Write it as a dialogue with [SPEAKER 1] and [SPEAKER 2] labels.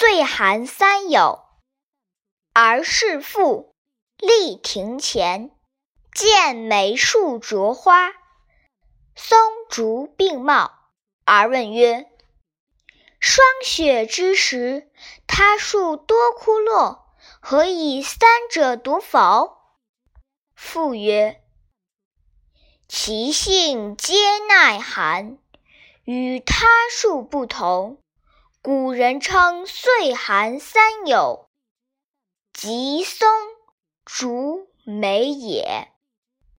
[SPEAKER 1] 岁寒三友。儿侍父，立庭前，见梅树着花，松竹并茂。而问曰：“霜雪之时，他树多枯落，何以三者独否？”父曰：“其性皆耐寒，与他树不同，古人称岁寒三友，即松、竹、梅也。”